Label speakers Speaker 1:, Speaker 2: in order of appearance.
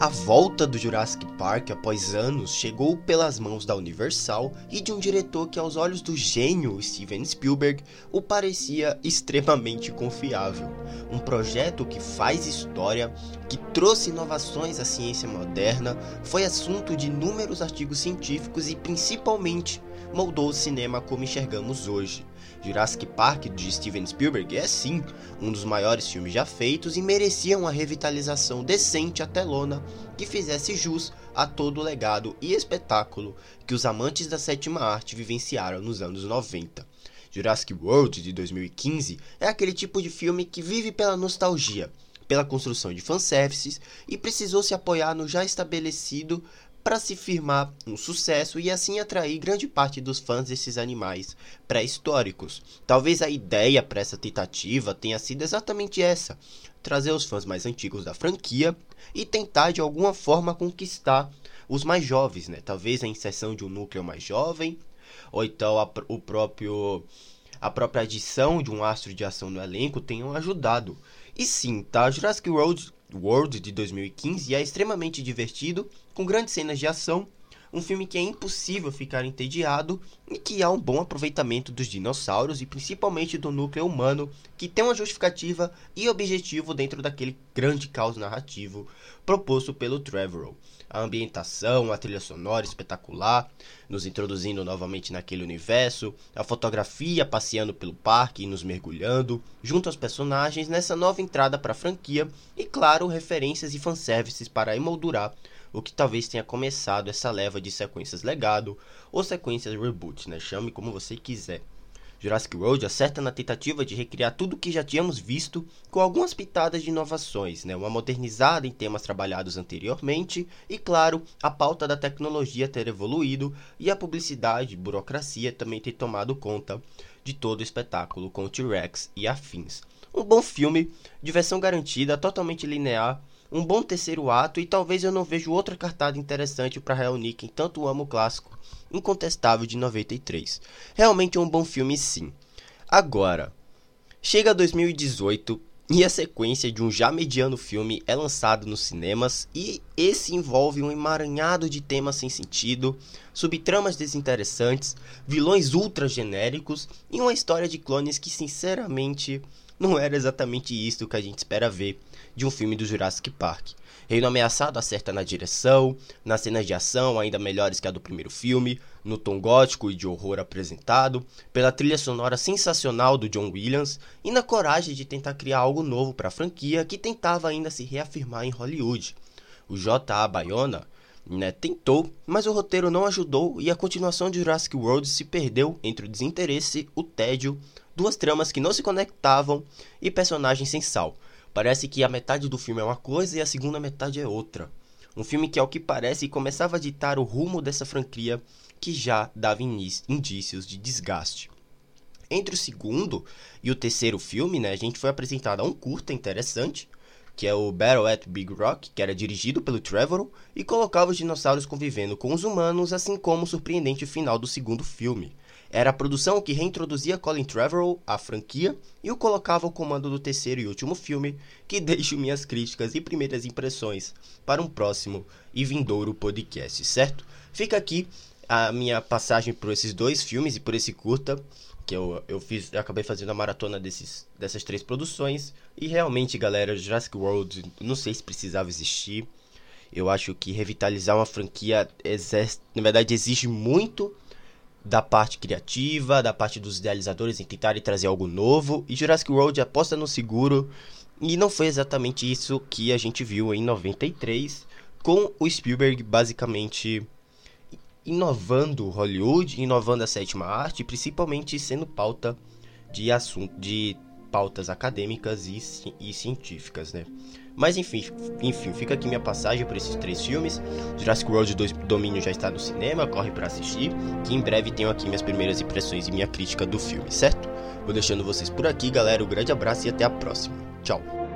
Speaker 1: A volta do Jurassic Park após anos chegou pelas mãos da Universal e de um diretor que, aos olhos do gênio Steven Spielberg, o parecia extremamente confiável. Um projeto que faz história, que trouxe inovações à ciência moderna, foi assunto de inúmeros artigos científicos e, principalmente, moldou o cinema como enxergamos hoje. Jurassic Park de Steven Spielberg é sim um dos maiores filmes já feitos e merecia uma revitalização decente à telona que fizesse jus a todo o legado e espetáculo que os amantes da sétima arte vivenciaram nos anos 90. Jurassic World de 2015 é aquele tipo de filme que vive pela nostalgia, pela construção de fanservices e precisou se apoiar no já estabelecido para se firmar um sucesso e assim atrair grande parte dos fãs desses animais pré-históricos. Talvez a ideia para essa tentativa tenha sido exatamente essa: trazer os fãs mais antigos da franquia e tentar de alguma forma conquistar os mais jovens, né? Talvez a inserção de um núcleo mais jovem, ou então a, o próprio a própria adição de um astro de ação no elenco tenham ajudado. E sim, tá? Jurassic World World de 2015 e é extremamente divertido, com grandes cenas de ação, um filme que é impossível ficar entediado e que há um bom aproveitamento dos dinossauros e principalmente do núcleo humano, que tem uma justificativa e objetivo dentro daquele grande caos narrativo proposto pelo Trevorrow. A ambientação, a trilha sonora espetacular, nos introduzindo novamente naquele universo, a fotografia passeando pelo parque e nos mergulhando, junto aos personagens nessa nova entrada para a franquia e, claro, referências e fanservices para emoldurar o que talvez tenha começado essa leva de sequências legado ou sequências reboot, né? Chame como você quiser. Jurassic World acerta na tentativa de recriar tudo o que já tínhamos visto, com algumas pitadas de inovações, né? uma modernizada em temas trabalhados anteriormente, e claro, a pauta da tecnologia ter evoluído e a publicidade e burocracia também ter tomado conta de todo o espetáculo com T-Rex e afins. Um bom filme, diversão garantida, totalmente linear, um bom terceiro ato e talvez eu não vejo outra cartada interessante para reunir quem tanto ama o clássico incontestável de 93. Realmente é um bom filme sim. Agora, chega 2018 e a sequência de um já mediano filme é lançado nos cinemas e esse envolve um emaranhado de temas sem sentido, subtramas desinteressantes, vilões ultra genéricos e uma história de clones que sinceramente não era exatamente isso que a gente espera ver de um filme do Jurassic Park. Reino Ameaçado acerta na direção, nas cenas de ação ainda melhores que a do primeiro filme, no tom gótico e de horror apresentado, pela trilha sonora sensacional do John Williams e na coragem de tentar criar algo novo para a franquia que tentava ainda se reafirmar em Hollywood. O J.A. Bayona né, tentou, mas o roteiro não ajudou e a continuação de Jurassic World se perdeu entre o desinteresse, o tédio, duas tramas que não se conectavam e personagens sem sal. Parece que a metade do filme é uma coisa e a segunda metade é outra. Um filme que, ao que parece, começava a ditar o rumo dessa franquia que já dava indícios de desgaste. Entre o segundo e o terceiro filme, né, a gente foi apresentado a um curta interessante, que é o Battle at Big Rock, que era dirigido pelo Trevorrow e colocava os dinossauros convivendo com os humanos, assim como o surpreendente final do segundo filme. Era a produção que reintroduzia Colin Trevorrow à franquia e o colocava ao comando do terceiro e último filme, que deixo minhas críticas e primeiras impressões para um próximo e vindouro podcast, certo? Fica aqui a minha passagem por esses dois filmes e por esse curta, que eu, eu fiz, eu acabei fazendo a maratona desses, dessas três produções. E realmente, galera, Jurassic World, não sei se precisava existir. Eu acho que revitalizar uma franquia, exerce, na verdade, exige muito da parte criativa, da parte dos idealizadores em tentarem trazer algo novo. E Jurassic World aposta no seguro. E não foi exatamente isso que a gente viu em 93, com o Spielberg basicamente inovando Hollywood, inovando a sétima arte, principalmente sendo pauta de assunto de pautas acadêmicas e, e científicas, né? Mas enfim, enfim, fica aqui minha passagem por esses três filmes. Jurassic World 2 Domínio já está no cinema, corre para assistir, que em breve tenho aqui minhas primeiras impressões e minha crítica do filme, certo? Vou deixando vocês por aqui, galera. Um grande abraço e até a próxima. Tchau.